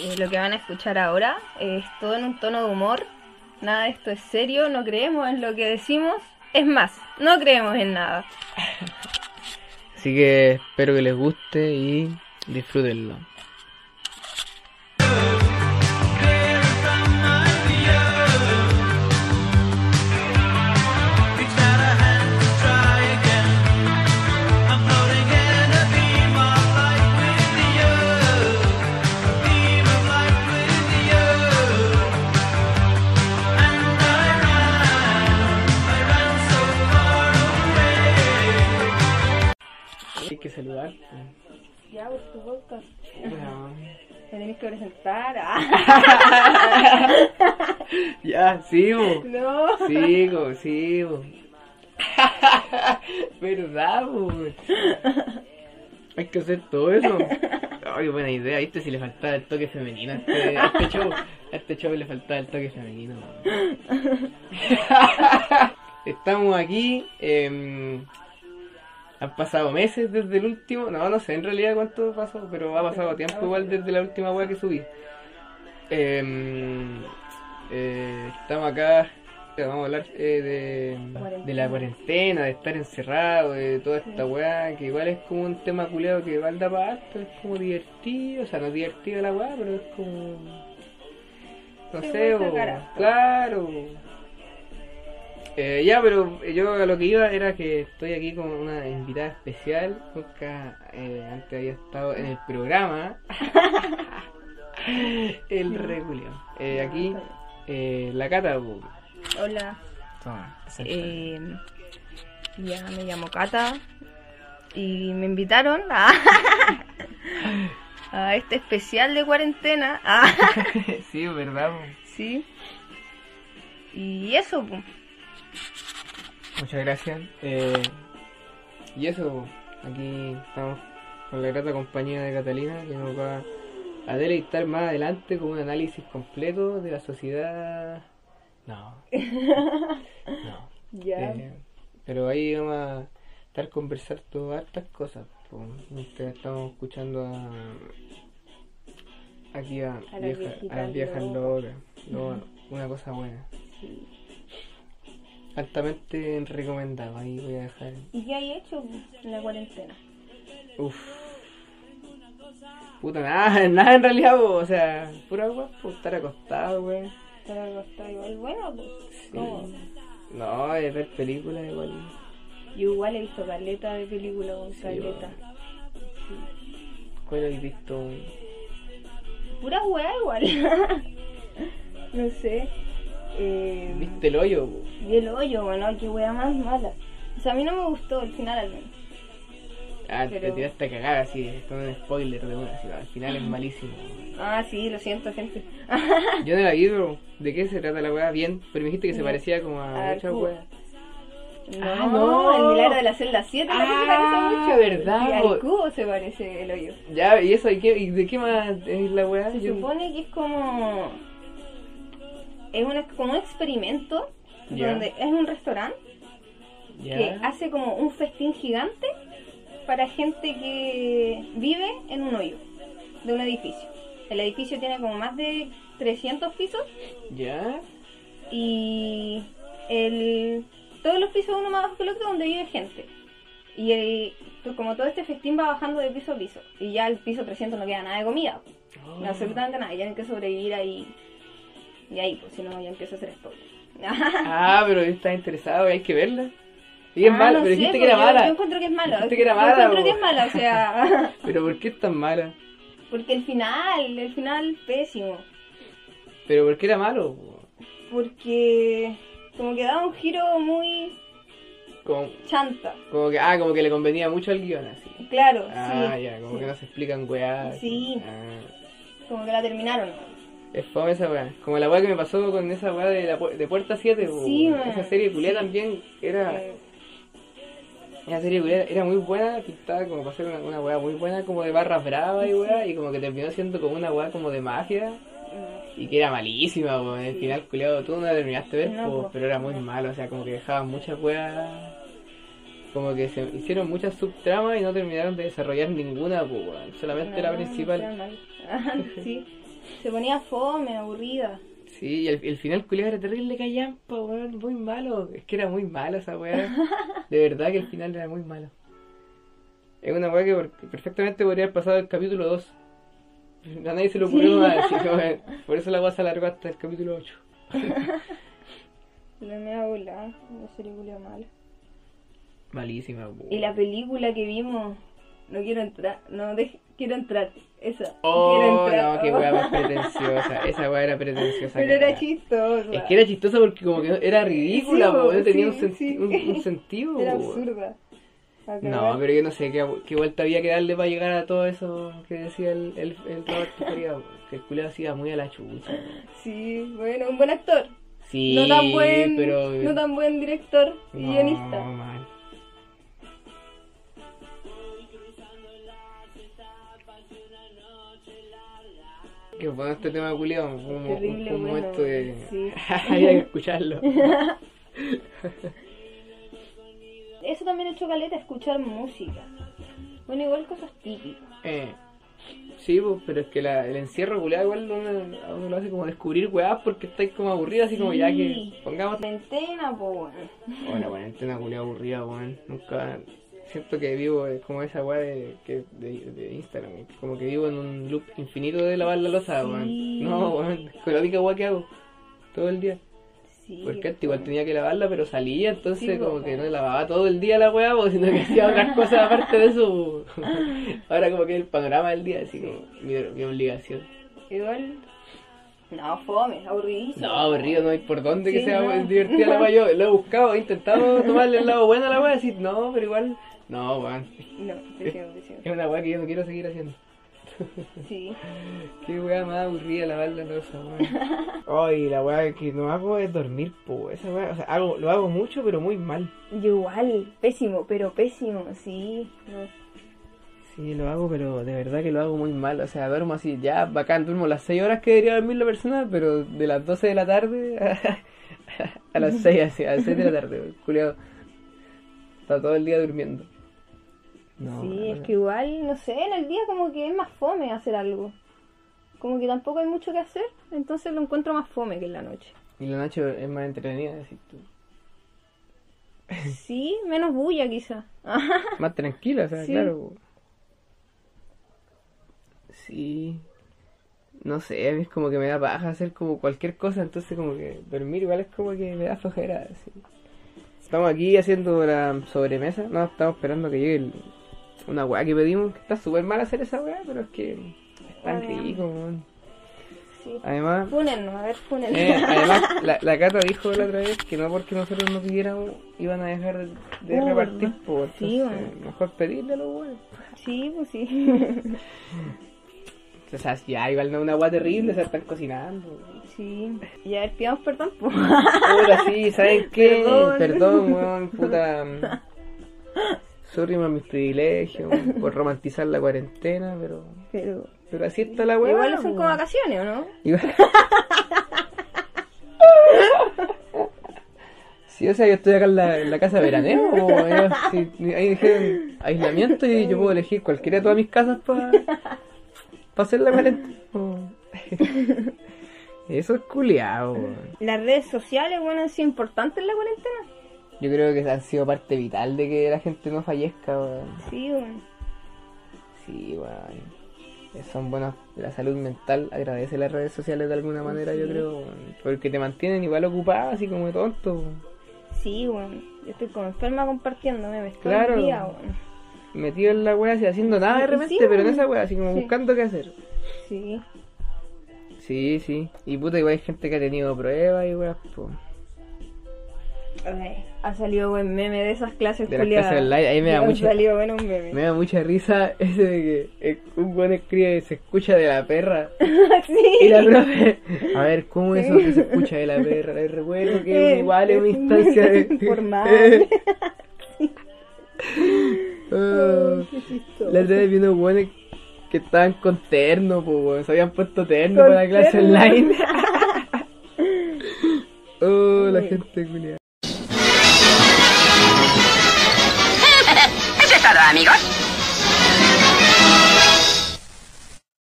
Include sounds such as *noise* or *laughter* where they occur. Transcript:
Eh, lo que van a escuchar ahora es todo en un tono de humor. Nada de esto es serio, no creemos en lo que decimos. Es más, no creemos en nada. Así que espero que les guste y disfrútenlo. Que saludar. Ya, por tu podcast. No. Me tenés que presentar. Ah. *laughs* Ya, sigo. No. Sigo, sigo. *laughs* ¿Verdad, po? Hay que hacer todo eso. Ay, buena idea. ¿Viste si le faltaba el toque femenino a este, a este show? A este show le faltaba el toque femenino. *laughs* Estamos aquí. em, han pasado meses desde el último. No, no sé en realidad cuánto pasó, pero ha pasado tiempo igual desde la última wea que subí. Em, eh, estamos acá. Vamos a hablar eh, de, de la cuarentena, de estar encerrado, de toda esta weá, que igual es como un tema culeado que igual da para harto, es como divertido, o sea, no es divertido la weá, pero es como. No sé, o- claro. Eh, ya, pero yo a lo que iba era que estoy aquí con una invitada especial, nunca eh, antes había estado en el programa. *laughs* el regulio. Eh, aquí, eh, la cata. Hola. Toma, Eh, ya me llamo Cata y me invitaron a, *laughs* a este especial de cuarentena. *laughs* Sí, es verdad. sí. Y eso, pues. Muchas gracias. Eh, y eso, aquí estamos con la grata compañía de Catalina que nos va a deleitar más adelante con un análisis completo de la sociedad. No. *laughs* No. Ya. Eh, pero ahí vamos a estar conversando hartas cosas. Mientras estamos escuchando a. Aquí a, A las vieja- viejas locas. una cosa buena. Sí. Altamente recomendado. Ahí voy a dejar. ¿Y qué hay hecho en la cuarentena? Uf. Puta, nada, *laughs* nada en realidad, po, o sea, pura agua, por estar acostado, weón. Estar acostado igual, bueno, pues. Sí. No, es ver películas igual. Yo igual he visto caleta de películas con Sí, caleta. ¿Cuál has visto? Pura weá igual. *laughs* no sé. Eh, ¿Viste el hoyo? po? y el hoyo, bueno, qué weá más mala. O sea, a mí no me gustó el final al menos. Ah, te tiraste a cagar así, con un spoiler de una, así, al final es malísimo. Ah, sí, lo siento, gente. *laughs* Yo no la vi, pero ¿de qué se trata la weá? Bien, pero me dijiste que se parecía como a Al muchas weas. No, Ah, no. el milagro de la celda 7 la que se Ah, parece mucho. verdad, po. al cubo se parece el hoyo. Ya, ¿y eso? ¿Y, qué, y de qué más es la weá? Se Yo- supone que es como. Es una, como un experimento donde es un restaurante que hace como un festín gigante para gente que vive en un hoyo de un edificio. El edificio tiene como más de 300 pisos ¿Ya? y el, todos los pisos uno más bajo que el otro donde vive gente. Y pues como todo este festín va bajando de piso a piso y ya el piso 300 no queda nada de comida, Oh. no, absolutamente nada, ya tienen que sobrevivir ahí. Y ahí, pues si no, ya empiezo a hacer spoiler. Ah, pero estás interesado, hay que verla. Y es Ah, mala, no pero sé, dijiste que pues era yo- mala. Yo encuentro que es mala. Dijiste que era Yo mala, encuentro po. que es mala, o sea. *laughs* Pero ¿por qué es tan mala? porque el final, el final pésimo. Pero ¿por qué era malo? po? Porque como que daba un giro muy Como, chanta. como que, ah, como que le convenía mucho al guion, así. Claro, Ah, sí. ya, como sí. que no se explican weá. Sí. Ah, Como que la terminaron. Es fome esa weá. Como la weá que me pasó con esa weá de, la, pu- de Puerta 7, po. Sí, man. Esa serie culia Sí. también era. Eh, Esa serie culia era muy buena, pintaba como para hacer una, una weá muy buena, como de barras bravas y weá, y como que terminó siendo como una weá como de mafia. mm, Y que era malísima, en el final culiado tú no la terminaste de ver, No, po, po. pero era muy malo, o sea, como que dejaban muchas weas, como que se hicieron muchas subtramas y no terminaron de desarrollar ninguna, po, weón. solamente no, la principal. no, mal. Ah, sí. Se ponía fome, aburrida. Sí, y el, el final culiado era terrible callampa, weón, muy malo. Es que era muy malo esa weá. *laughs* De verdad que el final era muy malo. Es una weá que perfectamente podría haber pasado el capítulo 2. A nadie se le ocurrió Sí. así que, Por eso la weá se alargó hasta el capítulo 8. *laughs* La mea volada, una serie mala. Malísima, weón. Y la película que vimos, no quiero entrar, no dej- quiero entrar, esa. quiero Oh, no, qué weá más *laughs* pretenciosa. Esa weá era pretenciosa. Pero era chistosa. Es que era chistosa porque como que era ridícula, Sí, no tenía sí, un, sí. un, un *laughs* sentido. Era absurda. No, pero yo no sé qué, qué vuelta había que darle para llegar a todo eso que decía el, el, el Roberto Faría, po, que el culiao hacía muy a la chucha. Sí, bueno, un buen actor. Sí, no tan buen, pero... no tan buen director y No, guionista. mal. Qué bueno este tema culiao, como un, Terrible un bueno, momento de... sí. *laughs* *laughs* Hay que escucharlo. *laughs* Eso también he hecho caleta, escuchar música. Bueno, igual cosas típicas. Eh, sí, pues, pero es que la, el encierro culiado igual uno, uno lo hace como descubrir weás porque estáis como aburrido, así como ya que pongamos... Cuarentena, pues bueno. Oh, la cuarentena culiada aburrida, weón. Nunca... Siento que vivo eh, como esa weá de, que- de, de Instagram, eh, como que vivo en un loop infinito de lavar la losa, Sí. weón. No, weón, *laughs* es la única weá que hago todo el día. Sí. Porque antes igual tenía que lavarla, pero salía, entonces Sí, como que no lavaba todo el día la weá, *laughs* sino que hacía otras cosas aparte de eso. *laughs* Ahora como que el panorama del día, así como mi, mi obligación. Igual. No, fome, aburridísimo. No, aburrido, no hay por dónde que Sí, sea no. divertida la weá. Yo lo he buscado, he intentado tomarle el lado bueno a la weá, decir, no, pero igual, no, weón. No, pésimo, pésimo. Es una weá que yo no quiero seguir haciendo. Sí. *laughs* Qué weá más aburrida lavar la losa, weón. *laughs* Ay, la weá que no hago es dormir, po. Esa weá, o sea, hago, lo hago mucho, pero muy mal. Yo igual, pésimo, pero pésimo, sí. No. Sí, lo hago, pero de verdad que lo hago muy mal. O sea, duermo así, ya bacán, duermo las 6 horas que debería dormir la persona, pero de las 12 de la tarde *laughs* a, las 6, así, a las 6 de la tarde, culiado. Está todo el día durmiendo. No, sí, es que igual, no sé, en el día como que es más fome hacer algo. Como que tampoco hay mucho que hacer, entonces lo encuentro más fome que en la noche. Y la noche es más entretenida, así tú. Sí, menos bulla quizá. *laughs* Más tranquila, o sea, Sí. claro. Sí. No sé, a mí es como que me da paja hacer como cualquier cosa, entonces como que dormir igual es como que me da flojera. así. Estamos aquí haciendo la sobremesa, no, estamos esperando que llegue el- una weá que pedimos, que está súper mal hacer esa weá, pero es que es tan rico, weón. Sí. Además, a ver, eh, *laughs* además la, la Cata dijo la otra vez que no porque nosotros no pidiéramos iban a dejar de, de Oh, repartir, pues, Sí, entonces, bueno. mejor pedirle a los weones. Sí, pues sí. *laughs* O sea, ya igual no una agua terrible, se están cocinando. sí. Y a ver, pidamos perdón. pues. Puta, sí, ¿saben qué? *laughs* Perdón. Perdón, weón, puta. Sorry por mis privilegios, *laughs* por romantizar la cuarentena, pero. Pero Pero así está la weá. igual son como vacaciones, ¿o no? Igual- *laughs* Sí, o sea, yo estoy acá en la, en la casa de veraneo, o yo, ahí dijeron aislamiento y yo puedo elegir cualquiera de todas mis casas para hacer la cuarentena. *laughs* Eso es culiado. Las redes sociales, bueno, han sido importantes en la cuarentena. Yo creo que han sido parte vital de que la gente no fallezca, weón. Sí, bueno. Sí, weón. Son buenas de la salud mental. Agradece las redes sociales de alguna manera, yo creo. weón. Porque te mantienen igual ocupado, así como tonto. weón. Sí, bueno. Yo estoy como enferma compartiéndome, me estoy Claro. el día, bueno. Metido en la wea, así haciendo nada de repente, sí, pero en weón. esa wea, así como Sí. buscando qué hacer. Sí. Sí, sí. Y puta, igual hay gente que ha tenido pruebas y weas, po. Ay, ha salido buen meme de esas clases De clases online, ahí me da mucha- salido. Me da mucha risa ese de que eh, un buen escribe se escucha de la perra. *laughs* sí. Y la profe, a ver, ¿cómo es eso que se escucha de la perra? Les recuerdo que Eh, igual es una es instancia de... formal. *laughs* *laughs* Ah, chistoso. la otra vez vi unos buenos que estaban con terno, pues, se habían puesto terno para la clase terno. online. oh, la gente culiada. Amigos.